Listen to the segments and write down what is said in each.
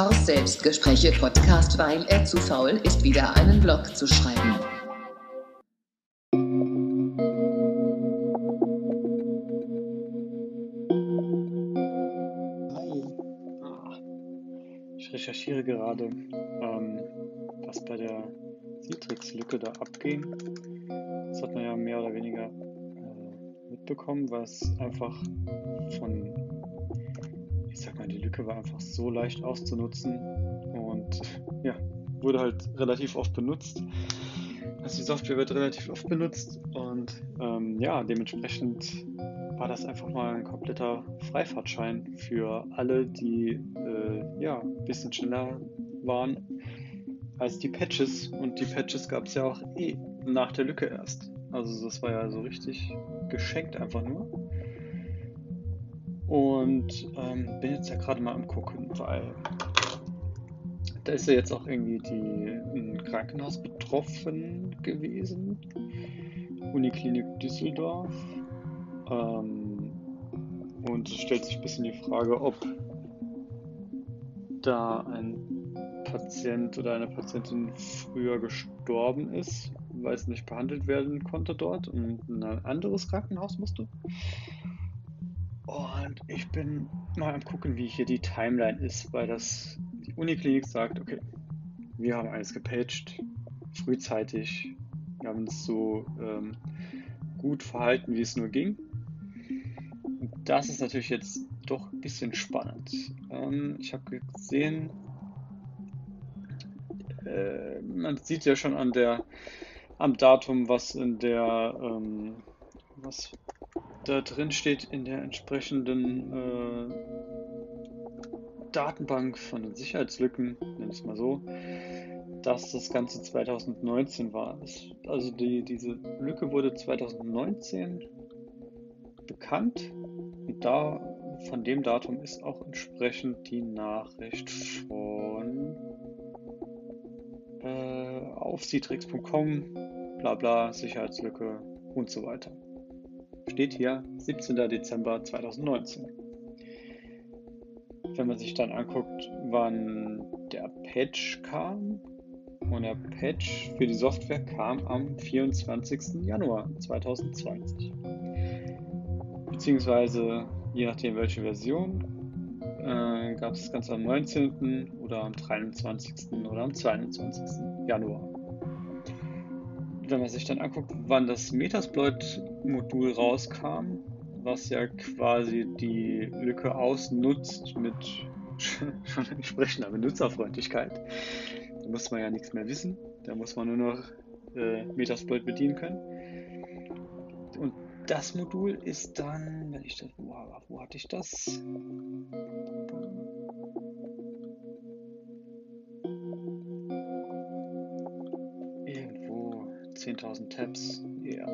Horst Selbstgespräche Podcast, weil er zu faul ist, wieder einen Blog zu schreiben. Ich recherchiere gerade, ähm, was bei der Citrix-Lücke da abging. Das hat man ja mehr oder weniger äh, mitbekommen, was einfach von, ich sag mal, die Lücke war einfach so leicht auszunutzen und ja, wurde halt relativ oft benutzt. Also die Software wird relativ oft benutzt und ähm, ja, dementsprechend war das einfach mal ein kompletter Freifahrtschein für alle, die äh, ja, ein bisschen schneller waren als die Patches. Und die Patches gab es ja auch eh nach der Lücke erst. Also das war ja so richtig geschenkt einfach nur. Und ähm, bin jetzt ja gerade mal am gucken, weil da ist ja jetzt auch irgendwie die, ein Krankenhaus betroffen gewesen. Uniklinik Düsseldorf. Ähm, und es stellt sich ein bisschen die Frage, ob da ein Patient oder eine Patientin früher gestorben ist, weil es nicht behandelt werden konnte dort und in ein anderes Krankenhaus musste. Und ich bin mal am gucken, wie hier die Timeline ist, weil das die Uniklinik sagt, okay, wir haben alles gepatcht, frühzeitig, wir haben uns so ähm, gut verhalten, wie es nur ging das ist natürlich jetzt doch ein bisschen spannend. Ähm, ich habe gesehen, äh, man sieht ja schon an der, am Datum, was in der, ähm, was da drin steht in der entsprechenden äh, Datenbank von den Sicherheitslücken, nenne ich es mal so, dass das Ganze 2019 war. Also die, diese Lücke wurde 2019 bekannt und da von dem Datum ist auch entsprechend die Nachricht von äh, auf citrix.com, bla bla, Sicherheitslücke und so weiter. Steht hier 17. Dezember 2019. Wenn man sich dann anguckt, wann der Patch kam, und der Patch für die Software kam am 24. Januar 2020 beziehungsweise je nachdem welche Version, äh, gab es das Ganze am 19. oder am 23. oder am 22. Januar. Wenn man sich dann anguckt, wann das Metasploit-Modul rauskam, was ja quasi die Lücke ausnutzt mit schon entsprechender Benutzerfreundlichkeit, da muss man ja nichts mehr wissen, da muss man nur noch äh, Metasploit bedienen können. Und das Modul ist dann, wenn ich das, wo, wo hatte ich das? 10.000 Tabs, ja.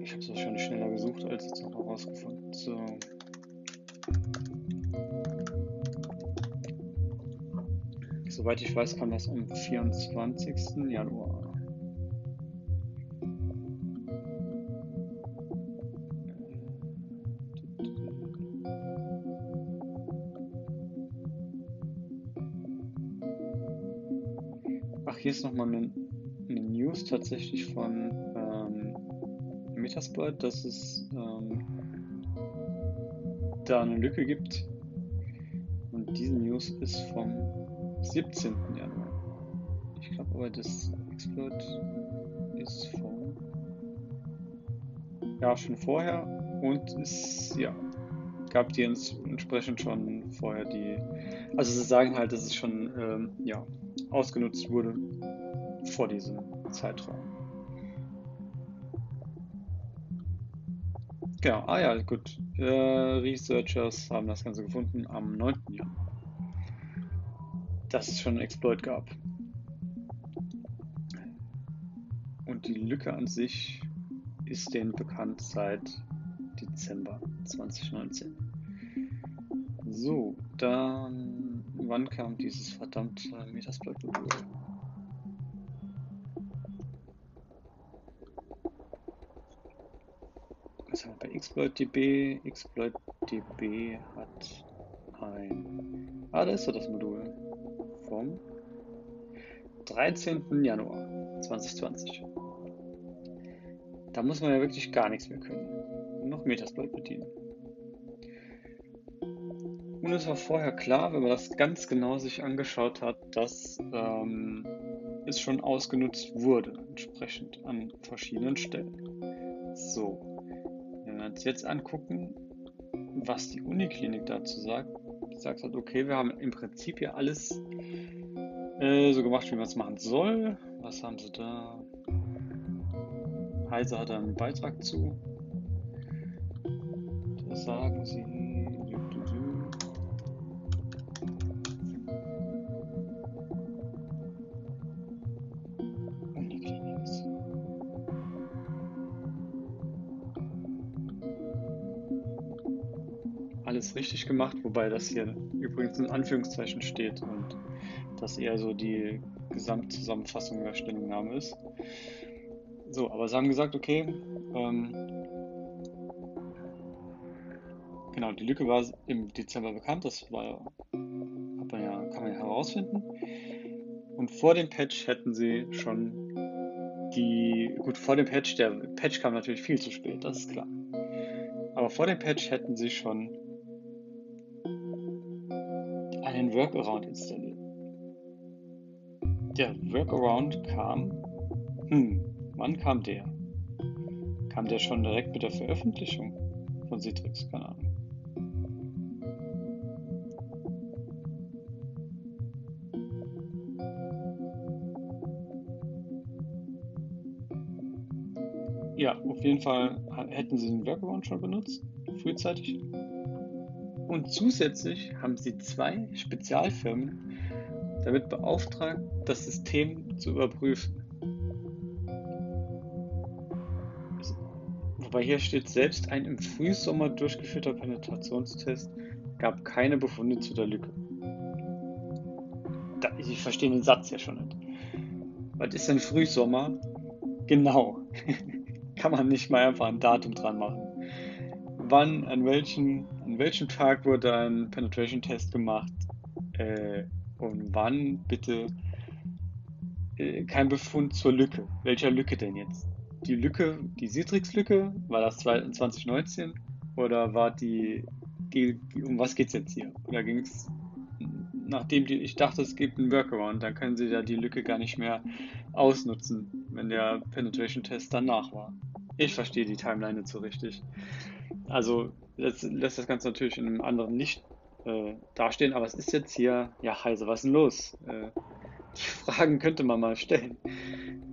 Ich habe es wahrscheinlich schneller gesucht, als jetzt noch herausgefunden. So. Soweit ich weiß, kam das am 24. Januar. Hier ist nochmal eine, eine News tatsächlich von ähm, Metasploit, dass es ähm, da eine Lücke gibt. Und diese News ist vom 17. Januar. Ich glaube aber, das Exploit ist vom. Ja, schon vorher und es ja, gab die entsprechend schon vorher die. Also sie sagen halt, dass es schon ähm, ja, ausgenutzt wurde vor diesem Zeitraum. Genau, ah ja, gut. Äh, Researchers haben das Ganze gefunden am 9. Januar. Dass es schon einen Exploit gab. Und die Lücke an sich ist denen bekannt seit Dezember 2019. So, dann Wann kam dieses verdammte Metasploit-Modul? Exploit.db, exploit DB hat ein. Ah, da ist doch das Modul. Vom 13. Januar 2020. Da muss man ja wirklich gar nichts mehr können. Noch Metasploit bedienen. Und es war vorher klar, wenn man das ganz genau sich angeschaut hat, dass ähm, es schon ausgenutzt wurde, entsprechend an verschiedenen Stellen. So, wir uns jetzt angucken, was die Uniklinik dazu sagt, gesagt hat, okay, wir haben im Prinzip hier alles äh, so gemacht, wie man es machen soll. Was haben sie da? Heise hat einen Beitrag zu. Da sagen sie. Richtig gemacht, wobei das hier übrigens in Anführungszeichen steht und das eher so die Gesamtzusammenfassung der Stellungnahme ist. So, aber sie haben gesagt, okay, ähm, genau, die Lücke war im Dezember bekannt, das war, man ja, kann man ja herausfinden. Und vor dem Patch hätten sie schon die, gut, vor dem Patch, der Patch kam natürlich viel zu spät, das ist klar. Aber vor dem Patch hätten sie schon einen Workaround installiert. Der Workaround kam, hm, Wann kam der? Kam der schon direkt mit der Veröffentlichung von Citrix? Keine Ahnung. Ja, auf jeden Fall hätten sie den Workaround schon benutzt, frühzeitig. Und zusätzlich haben sie zwei Spezialfirmen damit beauftragt, das System zu überprüfen. Wobei hier steht, selbst ein im Frühsommer durchgeführter Penetrationstest gab keine Befunde zu der Lücke. Da, ich verstehe den Satz ja schon nicht. Was ist denn Frühsommer? Genau. Kann man nicht mal einfach ein Datum dran machen. Wann, an welchem, an welchem Tag wurde ein Penetration-Test gemacht? Äh, und wann bitte äh, kein Befund zur Lücke? Welcher Lücke denn jetzt? die Lücke, die Citrix-Lücke, war das 2019 oder war die, um was geht es jetzt hier? Oder ging es, nachdem die, ich dachte, es gibt einen Workaround, dann können sie ja die Lücke gar nicht mehr ausnutzen, wenn der Penetration-Test danach war. Ich verstehe die Timeline nicht so richtig. Also lässt, lässt das Ganze natürlich in einem anderen Licht äh, dastehen, aber es ist jetzt hier, ja, Heise, was ist denn los? Äh, die Fragen könnte man mal stellen.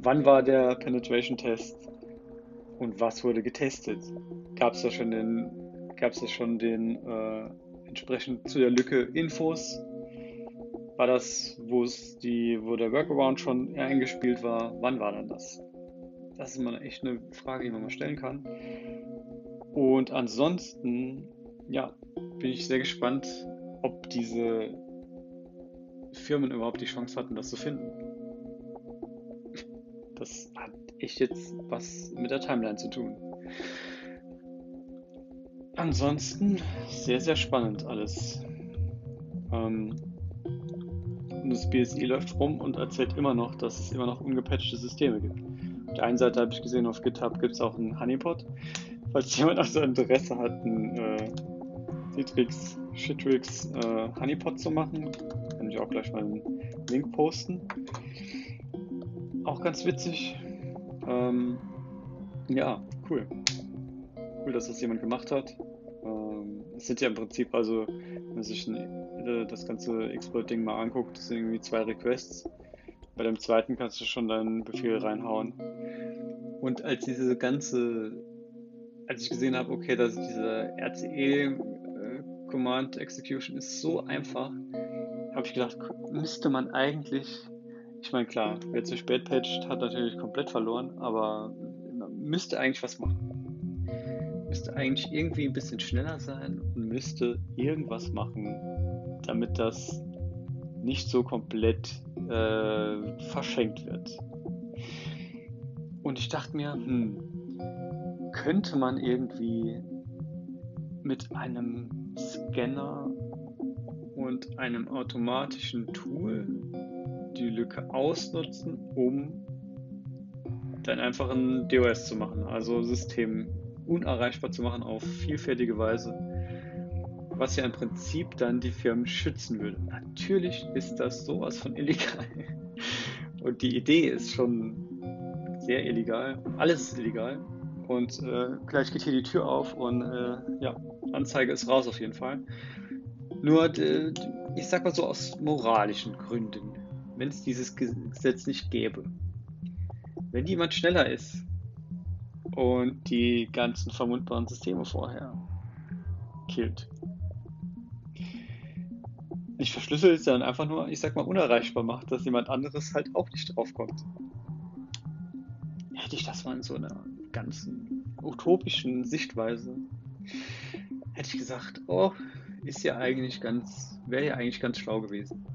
Wann war der Penetration Test und was wurde getestet? Gab es da schon den, gab's da schon den äh, entsprechend zu der Lücke Infos? War das, wo es die, wo der Workaround schon eingespielt war? Wann war denn das? Das ist immer echt eine Frage, die man mal stellen kann. Und ansonsten, ja, bin ich sehr gespannt, ob diese Firmen überhaupt die Chance hatten, das zu finden. Das hat echt jetzt was mit der Timeline zu tun. Ansonsten sehr, sehr spannend alles. Ähm, das BSI läuft rum und erzählt immer noch, dass es immer noch ungepatchte Systeme gibt. Auf der einen Seite habe ich gesehen, auf GitHub gibt es auch einen Honeypot. Falls jemand also Interesse hat, einen äh, Citrix, Shitrix äh, Honeypot zu machen, kann ich auch gleich mal einen Link posten. Auch ganz witzig. Ähm, ja, cool. Cool, dass das jemand gemacht hat. Ähm, es sind ja im Prinzip, also, wenn man sich äh, das ganze Exploit-Ding mal anguckt, das sind irgendwie zwei Requests. Bei dem zweiten kannst du schon deinen Befehl reinhauen. Und als diese ganze, als ich gesehen habe, okay, dass diese RCE äh, Command Execution ist so einfach, habe ich gedacht, müsste man eigentlich ich meine, klar, wer zu spät patcht, hat natürlich komplett verloren, aber man müsste eigentlich was machen. Müsste eigentlich irgendwie ein bisschen schneller sein und müsste irgendwas machen, damit das nicht so komplett äh, verschenkt wird. Und ich dachte mir, hm, könnte man irgendwie mit einem Scanner und einem automatischen Tool die Lücke ausnutzen, um dann einfach ein DOS zu machen, also System unerreichbar zu machen auf vielfältige Weise, was ja im Prinzip dann die Firmen schützen würde. Natürlich ist das sowas von illegal. Und die Idee ist schon sehr illegal. Alles ist illegal. Und äh, gleich geht hier die Tür auf und äh, ja, Anzeige ist raus auf jeden Fall. Nur, ich sag mal so aus moralischen Gründen, wenn es dieses Gesetz nicht gäbe, wenn jemand schneller ist und die ganzen vermutbaren Systeme vorher killt, nicht verschlüsselt, sondern einfach nur, ich sag mal, unerreichbar macht, dass jemand anderes halt auch nicht draufkommt. Hätte ich das mal in so einer ganzen utopischen Sichtweise, hätte ich gesagt, oh, ist ja eigentlich ganz, wäre ja eigentlich ganz schlau gewesen.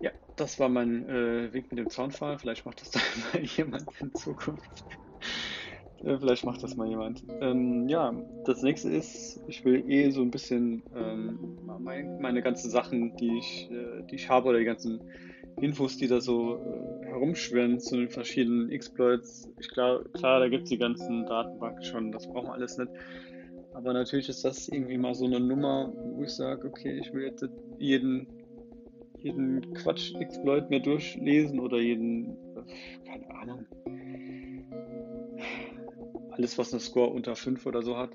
Ja, das war mein äh, Weg mit dem Zaunfall. Vielleicht macht das dann mal jemand in Zukunft. äh, vielleicht macht das mal jemand. Ähm, ja, das nächste ist, ich will eh so ein bisschen ähm, mein, meine ganzen Sachen, die ich, äh, die ich habe oder die ganzen Infos, die da so äh, herumschwirren zu den verschiedenen Exploits. Ich klar, klar, da gibt es die ganzen Datenbanken schon, das brauchen wir alles nicht. Aber natürlich ist das irgendwie mal so eine Nummer, wo ich sage, okay, ich will jetzt jeden, jeden Quatsch-Exploit mir durchlesen oder jeden, keine Ahnung, alles, was eine Score unter 5 oder so hat,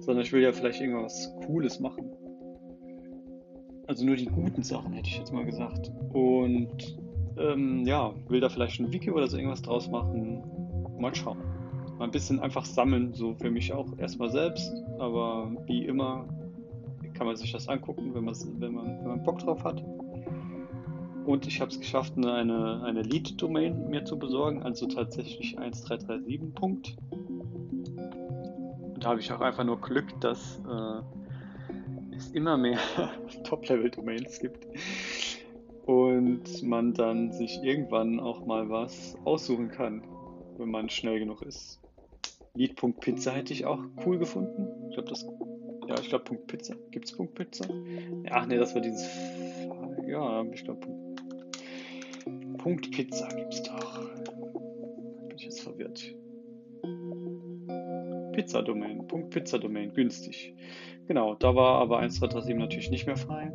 sondern ich will ja vielleicht irgendwas Cooles machen. Also nur die guten Sachen, hätte ich jetzt mal gesagt. Und ähm, ja, will da vielleicht ein Wiki oder so irgendwas draus machen. Mal schauen mal ein bisschen einfach sammeln, so für mich auch erstmal selbst, aber wie immer kann man sich das angucken, wenn, wenn, man, wenn man Bock drauf hat. Und ich habe es geschafft, eine, eine Lead-Domain mir zu besorgen, also tatsächlich 1337 Punkt. Und da habe ich auch einfach nur Glück, dass äh, es immer mehr Top-Level-Domains gibt und man dann sich irgendwann auch mal was aussuchen kann, wenn man schnell genug ist. Lied.pizza hätte ich auch cool gefunden. Ich glaube, das. Ja, ich glaube, Punkt Pizza. Gibt es Punkt Pizza? Ach nee, das war dieses. Ja, ich glaube, Punkt Pizza gibt es doch. Bin ich jetzt verwirrt. Pizza-Domain. Punkt Pizza-Domain. Günstig. Genau, da war aber 1237 natürlich nicht mehr frei.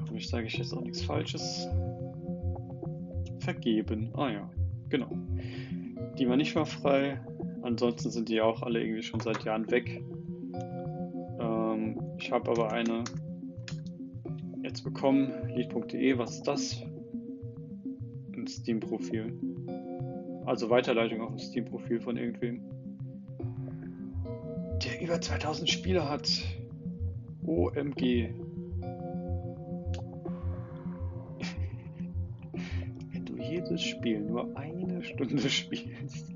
Hoffentlich sage ich jetzt auch nichts Falsches. Vergeben. Ah ja, genau. Die war nicht mehr frei. Ansonsten sind die auch alle irgendwie schon seit Jahren weg. Ähm, ich habe aber eine jetzt bekommen. Lied.de, was ist das? Ein Steam-Profil. Also Weiterleitung auf ein Steam-Profil von irgendwem. Über 2000 Spiele hat. OMG. Wenn du jedes Spiel nur ein eine Stunde spielst.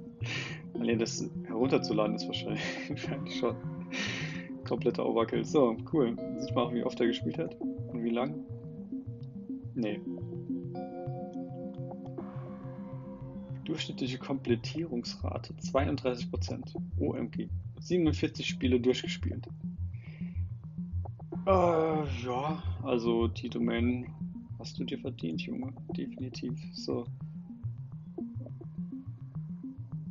Allein das herunterzuladen ist wahrscheinlich schon kompletter Overkill. So, cool. Sieht man auch, wie oft er gespielt hat und wie lang. Nee. Durchschnittliche Komplettierungsrate 32%. OMG. 47 Spiele durchgespielt. Äh, ja, also die Domain hast du dir verdient, Junge. Definitiv. So.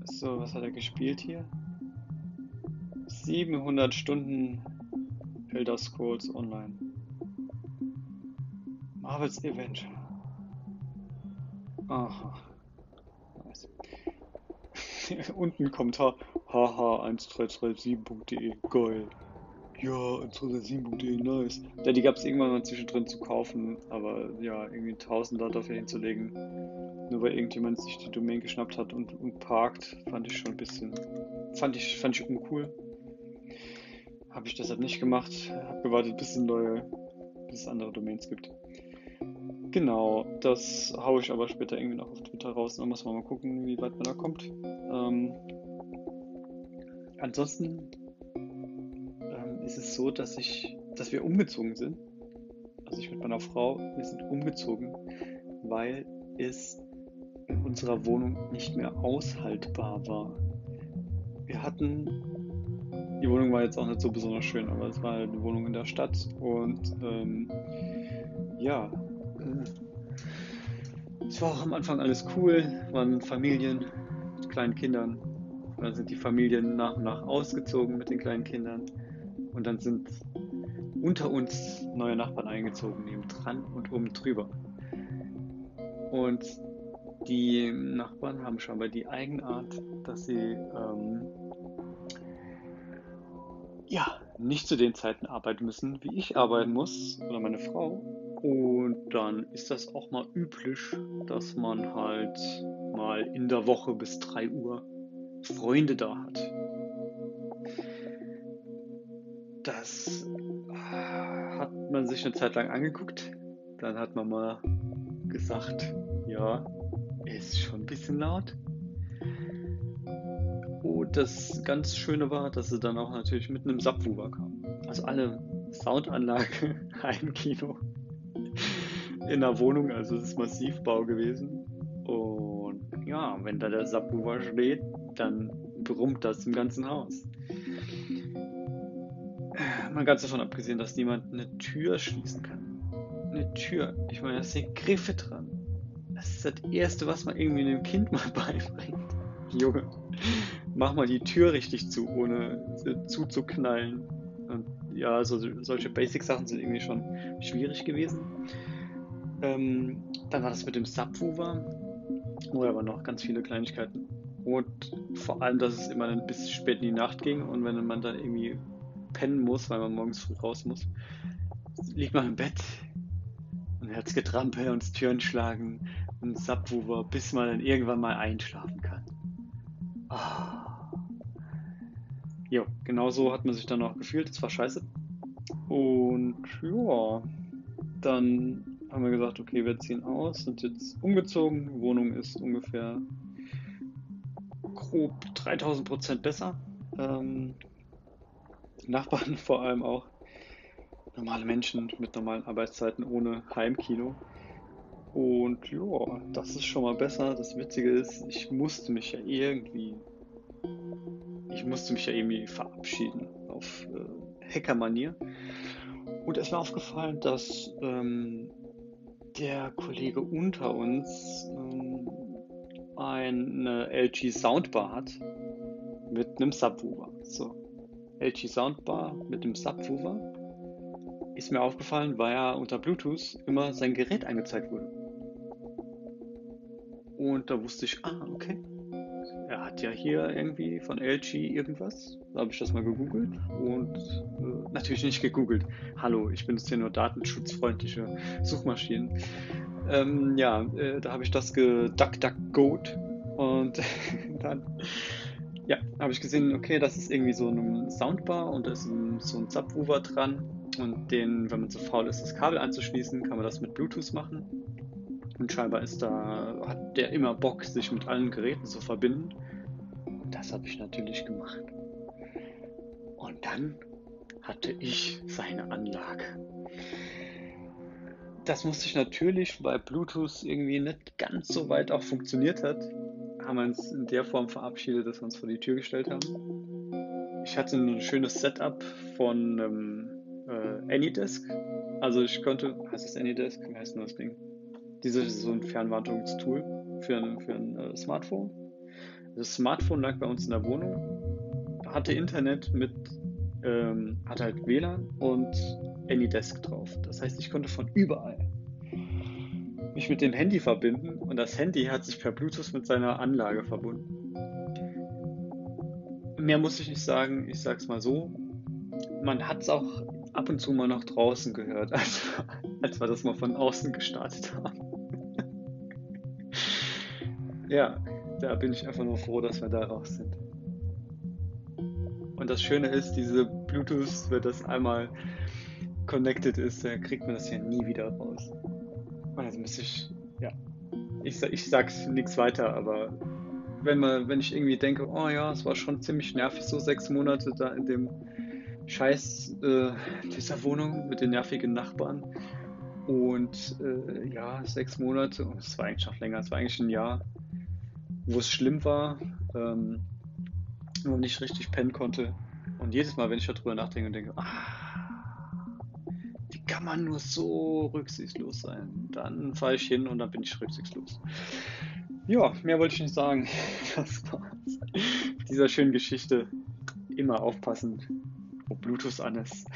So, was hat er gespielt hier? 700 Stunden Elder Scrolls Online. Marvel's Avenger. Aha. Nice. Unten ein Kommentar. Haha, 1337.de. Geil. Ja, 1337.de, nice. Ja, die gab es irgendwann mal zwischendrin zu kaufen, aber ja, irgendwie 1000 dafür hinzulegen nur weil irgendjemand sich die Domain geschnappt hat und, und parkt, fand ich schon ein bisschen, fand ich, fand ich uncool. Habe ich deshalb nicht gemacht, habe gewartet, bis es neue, bis es andere Domains gibt. Genau, das haue ich aber später irgendwie noch auf Twitter raus. Dann muss man mal gucken, wie weit man da kommt. Ähm, ansonsten ähm, ist es so, dass ich, dass wir umgezogen sind. Also ich mit meiner Frau, wir sind umgezogen, weil es in unserer Wohnung nicht mehr aushaltbar war. wir hatten, die Wohnung war jetzt auch nicht so besonders schön, aber es war halt eine Wohnung in der Stadt und ähm, ja, es war auch am Anfang alles cool, waren Familien mit kleinen Kindern. dann sind die Familien nach und nach ausgezogen mit den kleinen Kindern und dann sind unter uns neue Nachbarn eingezogen, neben dran und oben drüber. Und die Nachbarn haben scheinbar die Eigenart, dass sie ähm, ja nicht zu den Zeiten arbeiten müssen, wie ich arbeiten muss oder meine Frau. Und dann ist das auch mal üblich, dass man halt mal in der Woche bis 3 Uhr Freunde da hat. Das hat man sich eine Zeit lang angeguckt. Dann hat man mal gesagt, ja, ist schon ein bisschen laut. Und das ganz Schöne war, dass sie dann auch natürlich mit einem Subwoofer kam. Also alle Soundanlage, Heimkino in der Wohnung, also es ist Massivbau gewesen. Und ja, wenn da der Subwoofer steht, dann brummt das im ganzen Haus. Mal ganz davon abgesehen, dass niemand eine Tür schließen kann. Eine Tür. Ich meine, da sind Griffe dran. Das ist das Erste, was man irgendwie einem Kind mal beibringt. Junge, mach mal die Tür richtig zu, ohne zuzuknallen. Und ja, also solche Basic-Sachen sind irgendwie schon schwierig gewesen. Ähm, dann war das mit dem Subwoofer. Oh, da waren noch ganz viele Kleinigkeiten. Und vor allem, dass es immer ein bisschen spät in die Nacht ging und wenn man dann irgendwie pennen muss, weil man morgens früh raus muss, liegt man im Bett und Herzgetrampel und das Türen schlagen und Subwoofer, bis man dann irgendwann mal einschlafen kann. Oh. Jo, genau so hat man sich dann auch gefühlt. Das war scheiße. Und ja, dann haben wir gesagt, okay, wir ziehen aus, sind jetzt umgezogen. Die Wohnung ist ungefähr grob 3000 Prozent besser. Ähm, Nachbarn vor allem auch. Normale Menschen mit normalen Arbeitszeiten ohne Heimkino. Und ja, das ist schon mal besser. Das Witzige ist, ich musste mich ja irgendwie, ich musste mich ja irgendwie verabschieden auf äh, Hackermanier. Und es war aufgefallen, dass ähm, der Kollege unter uns ähm, eine LG Soundbar hat mit einem Subwoofer. So, LG Soundbar mit dem Subwoofer ist mir aufgefallen, weil ja unter Bluetooth immer sein Gerät angezeigt wurde. Und da wusste ich, ah, okay. Er hat ja hier irgendwie von LG irgendwas. Da habe ich das mal gegoogelt und äh, natürlich nicht gegoogelt. Hallo, ich benutze hier nur datenschutzfreundliche Suchmaschinen. Ähm, ja, äh, da habe ich das geduckduckgoat und dann ja, habe ich gesehen, okay, das ist irgendwie so ein Soundbar und da ist ein, so ein Subwoofer dran und den, wenn man zu faul ist, das Kabel anzuschließen, kann man das mit Bluetooth machen. Und scheinbar ist da, hat der immer Bock, sich mit allen Geräten zu verbinden. Und das habe ich natürlich gemacht. Und dann hatte ich seine Anlage. Das musste ich natürlich, weil Bluetooth irgendwie nicht ganz so weit auch funktioniert hat, haben wir uns in der Form verabschiedet, dass wir uns vor die Tür gestellt haben. Ich hatte ein schönes Setup von ähm, äh, AnyDesk. Also ich konnte, heißt es AnyDesk? Wie heißt denn das Ding? Dieses ist so ein Fernwartungstool für ein, für ein äh, Smartphone. Das Smartphone lag bei uns in der Wohnung, hatte Internet mit, ähm, hatte halt WLAN und AnyDesk drauf. Das heißt, ich konnte von überall mich mit dem Handy verbinden und das Handy hat sich per Bluetooth mit seiner Anlage verbunden. Mehr muss ich nicht sagen, ich sag's mal so. Man hat es auch ab und zu mal noch draußen gehört, als, als wir das mal von außen gestartet haben. Ja, da bin ich einfach nur froh, dass wir da raus sind. Und das Schöne ist, diese Bluetooth, wenn das einmal connected ist, dann kriegt man das ja nie wieder raus. Also müsste ich, ja, ich, ich sag's nichts weiter, aber wenn man, wenn ich irgendwie denke, oh ja, es war schon ziemlich nervig, so sechs Monate da in dem Scheiß äh, dieser Wohnung mit den nervigen Nachbarn. Und äh, ja, sechs Monate, es war eigentlich noch länger, es war eigentlich ein Jahr, wo es schlimm war. Ähm, noch nicht richtig pennen konnte. Und jedes Mal, wenn ich darüber nachdenke und denke, ah, wie kann man nur so rücksichtslos sein? Dann fahre ich hin und dann bin ich rücksichtslos. Ja, mehr wollte ich nicht sagen. Das war's. Dieser schönen Geschichte. Immer aufpassen, wo Bluetooth an ist.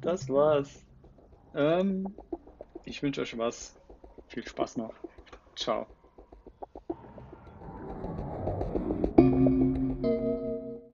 Das war's. Ähm, ich wünsche euch was. Viel Spaß noch. Ciao.